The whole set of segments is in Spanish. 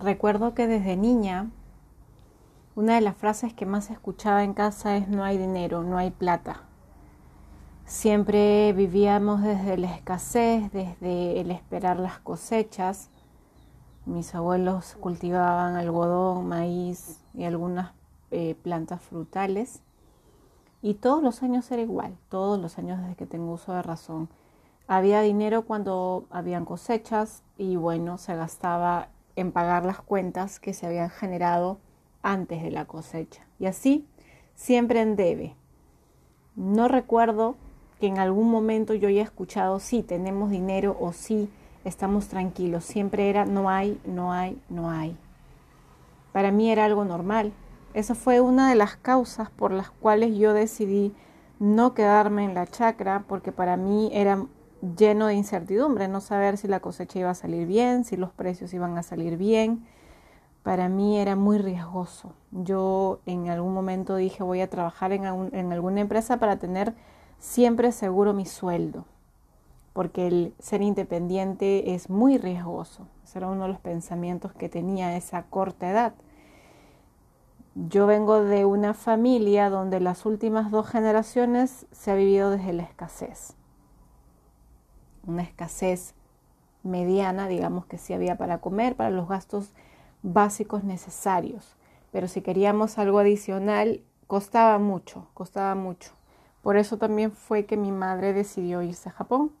recuerdo que desde niña una de las frases que más escuchaba en casa es no hay dinero, no hay plata. Siempre vivíamos desde la escasez, desde el esperar las cosechas. Mis abuelos cultivaban algodón, maíz y algunas eh, plantas frutales. Y todos los años era igual, todos los años desde que tengo uso de razón. Había dinero cuando habían cosechas y bueno, se gastaba en pagar las cuentas que se habían generado antes de la cosecha. Y así, siempre en debe. No recuerdo que en algún momento yo haya escuchado, sí, tenemos dinero o sí, estamos tranquilos. Siempre era, no hay, no hay, no hay. Para mí era algo normal. Esa fue una de las causas por las cuales yo decidí no quedarme en la chacra, porque para mí era lleno de incertidumbre, no saber si la cosecha iba a salir bien, si los precios iban a salir bien. Para mí era muy riesgoso. Yo en algún momento dije voy a trabajar en, alguna empresa para tener siempre seguro mi sueldo, porque el ser independiente es muy riesgoso. Ese era uno de los pensamientos que tenía esa corta edad. Yo vengo de una familia donde las últimas dos generaciones se ha vivido desde la escasez. Una escasez mediana, digamos que sí había para comer, para los gastos básicos necesarios. Pero si queríamos algo adicional, costaba mucho, costaba mucho. Por eso también fue que mi madre decidió irse a Japón,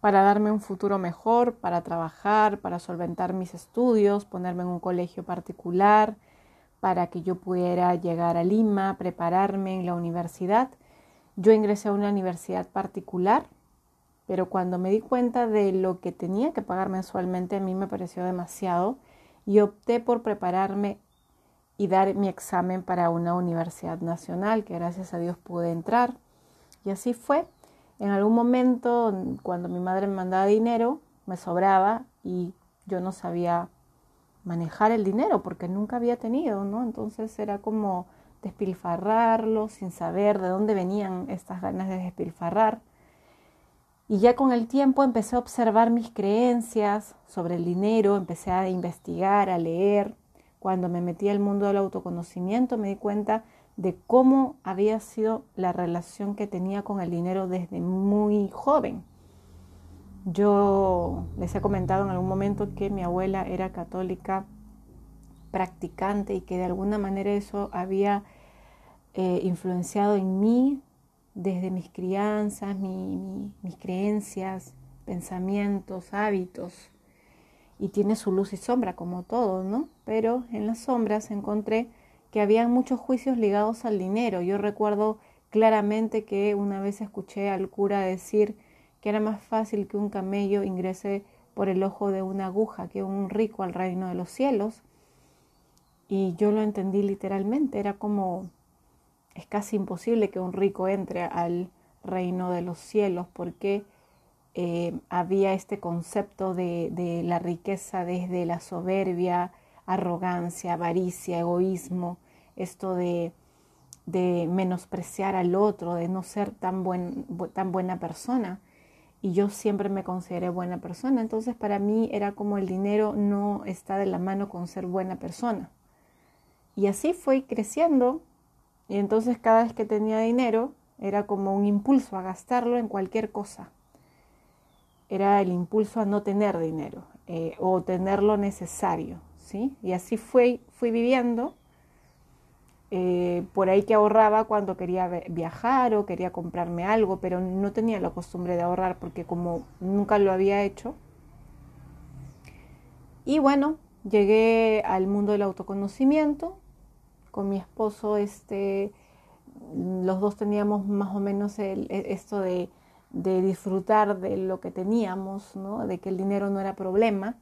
para darme un futuro mejor, para trabajar, para solventar mis estudios, ponerme en un colegio particular, para que yo pudiera llegar a Lima, prepararme en la universidad. Yo ingresé a una universidad particular, pero cuando me di cuenta de lo que tenía que pagar mensualmente, a mí me pareció demasiado y opté por prepararme y dar mi examen para una universidad nacional, que gracias a Dios pude entrar. Y así fue. En algún momento, cuando mi madre me mandaba dinero, me sobraba y yo no sabía manejar el dinero porque nunca había tenido, ¿no? Entonces era como despilfarrarlo sin saber de dónde venían estas ganas de despilfarrar. Y ya con el tiempo empecé a observar mis creencias sobre el dinero, empecé a investigar, a leer, cuando me metí al mundo del autoconocimiento me di cuenta de cómo había sido la relación que tenía con el dinero desde muy joven. Yo les he comentado en algún momento que mi abuela era católica practicante y que de alguna manera eso había eh, influenciado en mí desde mis crianzas, mis creencias, pensamientos, hábitos y tiene su luz y sombra como todo, ¿no? Pero en las sombras encontré que habían muchos juicios ligados al dinero. Yo recuerdo claramente que una vez escuché al cura decir que era más fácil que un camello ingrese por el ojo de una aguja que un rico al reino de los cielos. Y yo lo entendí literalmente, era como, es casi imposible que un rico entre al reino de los cielos porque eh, había este concepto de, la riqueza desde la soberbia, arrogancia, avaricia, egoísmo, esto de, menospreciar al otro, de no ser tan, tan buena persona. Y yo siempre me consideré buena persona, entonces para mí era como el dinero no está de la mano con ser buena persona. Y así fui creciendo y entonces cada vez que tenía dinero era como un impulso a gastarlo en cualquier cosa era el impulso a no tener dinero eh, o tener lo necesario, ¿sí? Y así fui, fui viviendo, eh, por ahí que ahorraba cuando quería viajar o quería comprarme algo, pero no tenía la costumbre de ahorrar porque como nunca lo había hecho. Y bueno, llegué al mundo del autoconocimiento con mi esposo, este, los dos teníamos más o menos e, esto de de disfrutar de lo que teníamos, ¿no? de que el dinero no era problema,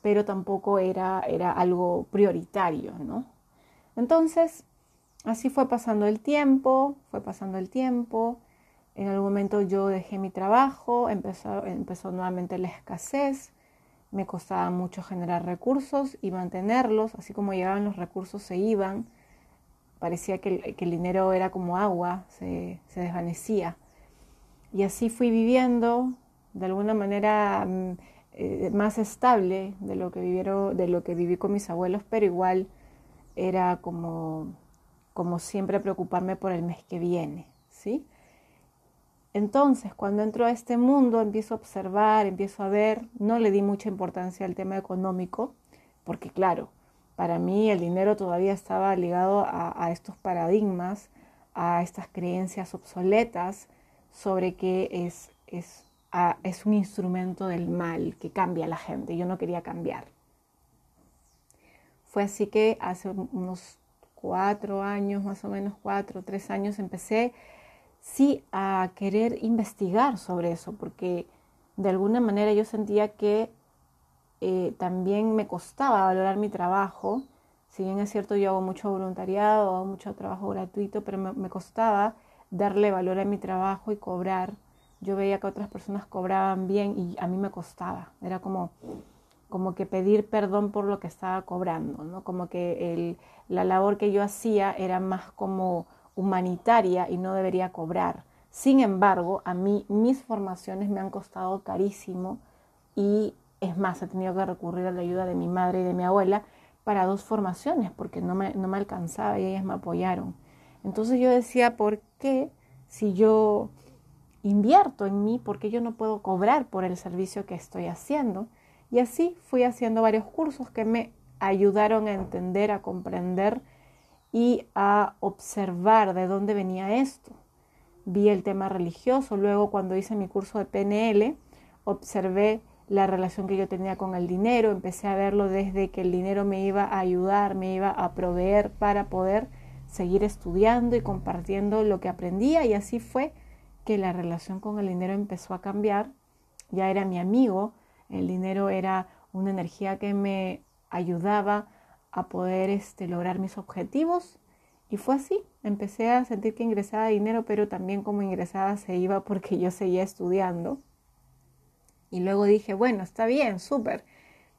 pero tampoco era, era algo prioritario. ¿no? Entonces, así fue pasando el tiempo, fue pasando el tiempo. En algún momento yo dejé mi trabajo, empezó, empezó nuevamente la escasez, me costaba mucho generar recursos y mantenerlos, así como llegaban los recursos se iban, parecía que el, dinero era como agua, se, desvanecía. Y así fui viviendo, de alguna manera mm, eh, más estable de lo que vivieron, de lo que viví con mis abuelos, pero igual era como, como siempre preocuparme por el mes que viene, ¿sí? Entonces, cuando entro a este mundo, empiezo a observar, empiezo a ver, no le di mucha importancia al tema económico, porque claro, para mí el dinero todavía estaba ligado a, estos paradigmas, a estas creencias obsoletas sobre que es, es es un instrumento del mal que cambia a la gente. Yo no quería cambiar. Fue así que hace unos cuatro años, más o menos cuatro, tres años, empecé sí a querer investigar sobre eso, porque de alguna manera yo sentía que eh, también me costaba valorar mi trabajo. Si bien es cierto, yo hago mucho voluntariado, hago mucho trabajo gratuito, pero me costaba darle valor a mi trabajo y cobrar yo veía que otras personas cobraban bien y a mí me costaba. Era como, como que pedir perdón por lo que estaba cobrando, ¿no? Como que la labor que yo hacía era más como humanitaria y no debería cobrar. Sin embargo, a mí mis formaciones me han costado carísimo y es más, he tenido que recurrir a la ayuda de mi madre y de mi abuela para dos formaciones porque no me, no me alcanzaba y ellas me apoyaron. Entonces yo decía, ¿por qué si yo invierto en mí porque yo no puedo cobrar por el servicio que estoy haciendo. Y así fui haciendo varios cursos que me ayudaron a entender, a comprender y a observar de dónde venía esto. Vi el tema religioso, luego cuando hice mi curso de PNL, observé la relación que yo tenía con el dinero, empecé a verlo desde que el dinero me iba a ayudar, me iba a proveer para poder seguir estudiando y compartiendo lo que aprendía y así fue que la relación con el dinero empezó a cambiar. Ya era mi amigo, el dinero era una energía que me ayudaba a poder este, lograr mis objetivos. Y fue así, empecé a sentir que ingresaba dinero, pero también como ingresaba se iba porque yo seguía estudiando. Y luego dije, bueno, está bien, súper,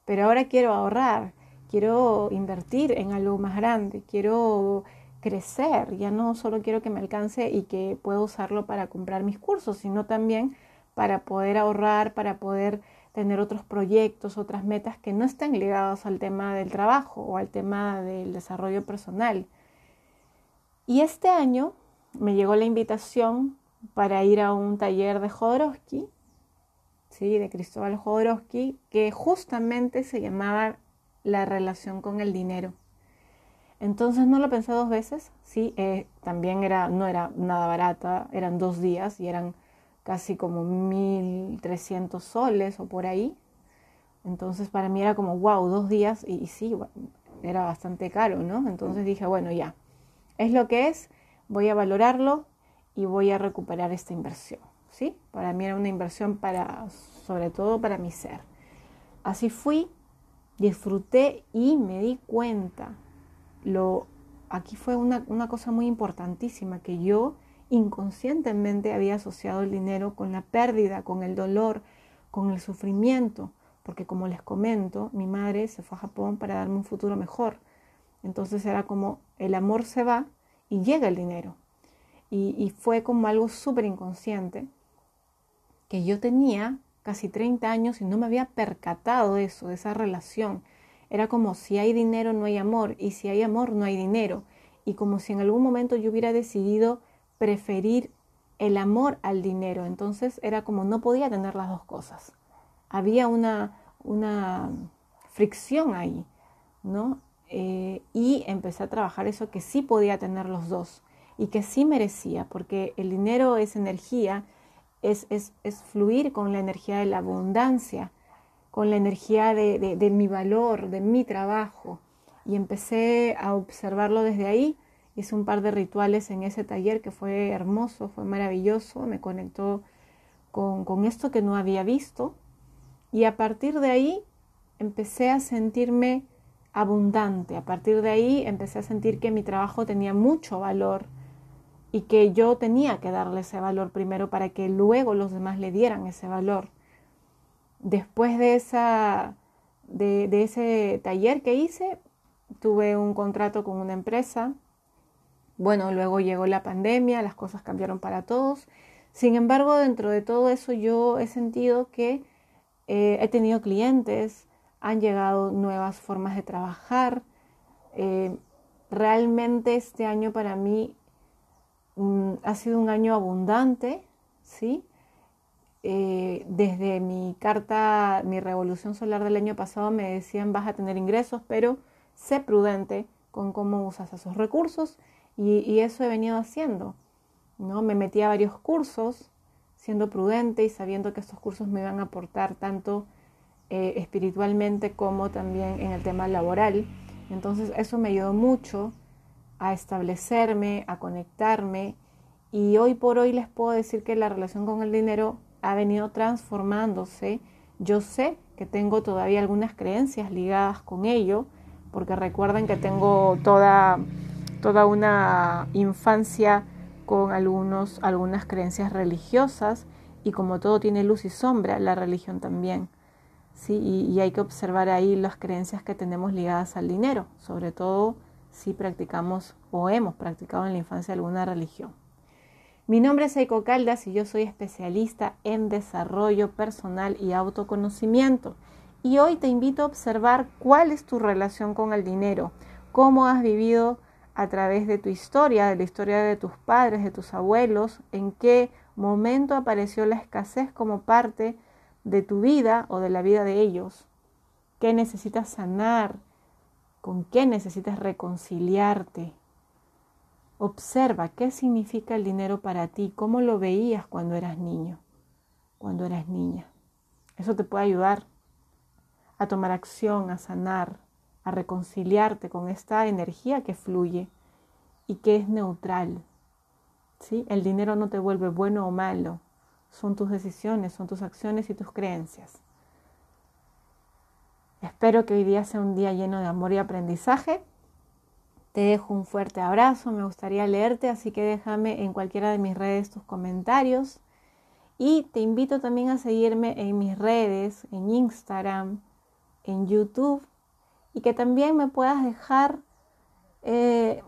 pero ahora quiero ahorrar, quiero invertir en algo más grande, quiero crecer, ya no solo quiero que me alcance y que pueda usarlo para comprar mis cursos, sino también para poder ahorrar, para poder tener otros proyectos, otras metas que no estén ligados al tema del trabajo o al tema del desarrollo personal. Y este año me llegó la invitación para ir a un taller de Jodorowsky, ¿sí? de Cristóbal Jodorowsky, que justamente se llamaba La relación con el dinero. Entonces no lo pensé dos veces, sí, eh, también era, no era nada barata, eran dos días y eran casi como 1.300 soles o por ahí. Entonces para mí era como, wow, dos días y, sí, era bastante caro, ¿no? Entonces dije, bueno, ya, es lo que es, voy a valorarlo y voy a recuperar esta inversión, ¿sí? Para mí era una inversión para, sobre todo para mi ser. Así fui, disfruté y me di cuenta lo, aquí fue una, una cosa muy importantísima, que yo inconscientemente había asociado el dinero con la pérdida, con el dolor, con el sufrimiento, porque como les comento, mi madre se fue a Japón para darme un futuro mejor. Entonces era como el amor se va y llega el dinero. Y, y fue como algo súper inconsciente que yo tenía casi 30 años y no me había percatado de eso, de esa relación. Era como si hay dinero no hay amor y si hay amor no hay dinero. Y como si en algún momento yo hubiera decidido preferir el amor al dinero. Entonces era como no podía tener las dos cosas. Había una, una fricción ahí, ¿no? Eh, y empecé a trabajar eso que sí podía tener los dos y que sí merecía, porque el dinero es energía, es, es, fluir con la energía de la abundancia con la energía de, mi valor, de mi trabajo. Y empecé a observarlo desde ahí. Hice un par de rituales en ese taller que fue hermoso, fue maravilloso, me conectó con, con esto que no había visto. Y a partir de ahí empecé a sentirme abundante. A partir de ahí empecé a sentir que mi trabajo tenía mucho valor y que yo tenía que darle ese valor primero para que luego los demás le dieran ese valor después de, esa, de, ese taller que hice, tuve un contrato con una empresa. Bueno, luego llegó la pandemia, las cosas cambiaron para todos. Sin embargo, dentro de todo eso yo he sentido que eh, he tenido clientes, han llegado nuevas formas de trabajar. Eh, realmente este año para mí ha sido un año abundante, ¿sí? Eh, desde mi carta, mi revolución solar del año pasado me decían vas a tener ingresos, pero sé prudente con cómo usas esos recursos y, eso he venido haciendo. ¿no? Me metí a varios cursos siendo prudente y sabiendo que estos cursos me iban a aportar tanto eh, espiritualmente como también en el tema laboral. Entonces eso me ayudó mucho a establecerme, a conectarme y hoy por hoy les puedo decir que la relación con el dinero ha venido transformándose. Yo sé que tengo todavía algunas creencias ligadas con ello, porque recuerden que tengo toda, toda una infancia con algunos, algunas creencias religiosas y como todo tiene luz y sombra, la religión también. ¿sí? Y, y, hay que observar ahí las creencias que tenemos ligadas al dinero, sobre todo si practicamos o hemos practicado en la infancia alguna religión. Mi nombre es Eiko Caldas y yo soy especialista en desarrollo personal y autoconocimiento. Y hoy te invito a observar cuál es tu relación con el dinero, cómo has vivido a través de tu historia, de la historia de tus padres, de tus abuelos, en qué momento apareció la escasez como parte de tu vida o de la vida de ellos, qué necesitas sanar, con qué necesitas reconciliarte, Observa qué significa el dinero para ti, cómo lo veías cuando eras niño, cuando eras niña. Eso te puede ayudar a tomar acción, a sanar, a reconciliarte con esta energía que fluye y que es neutral. ¿sí? El dinero no te vuelve bueno o malo, son tus decisiones, son tus acciones y tus creencias. Espero que hoy día sea un día lleno de amor y aprendizaje te dejo un fuerte abrazo, me gustaría leerte, así que déjame en cualquiera de mis redes tus comentarios. Y te invito también a seguirme en mis redes, en Instagram, en YouTube, y que también me puedas dejar eh,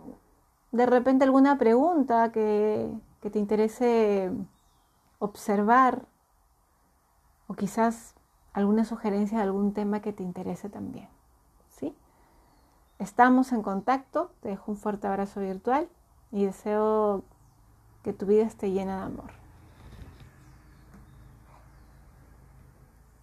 de repente alguna pregunta que, que te interese observar, o quizás alguna sugerencia de algún tema que te interese también. Estamos en contacto, te dejo un fuerte abrazo virtual y deseo que tu vida esté llena de amor.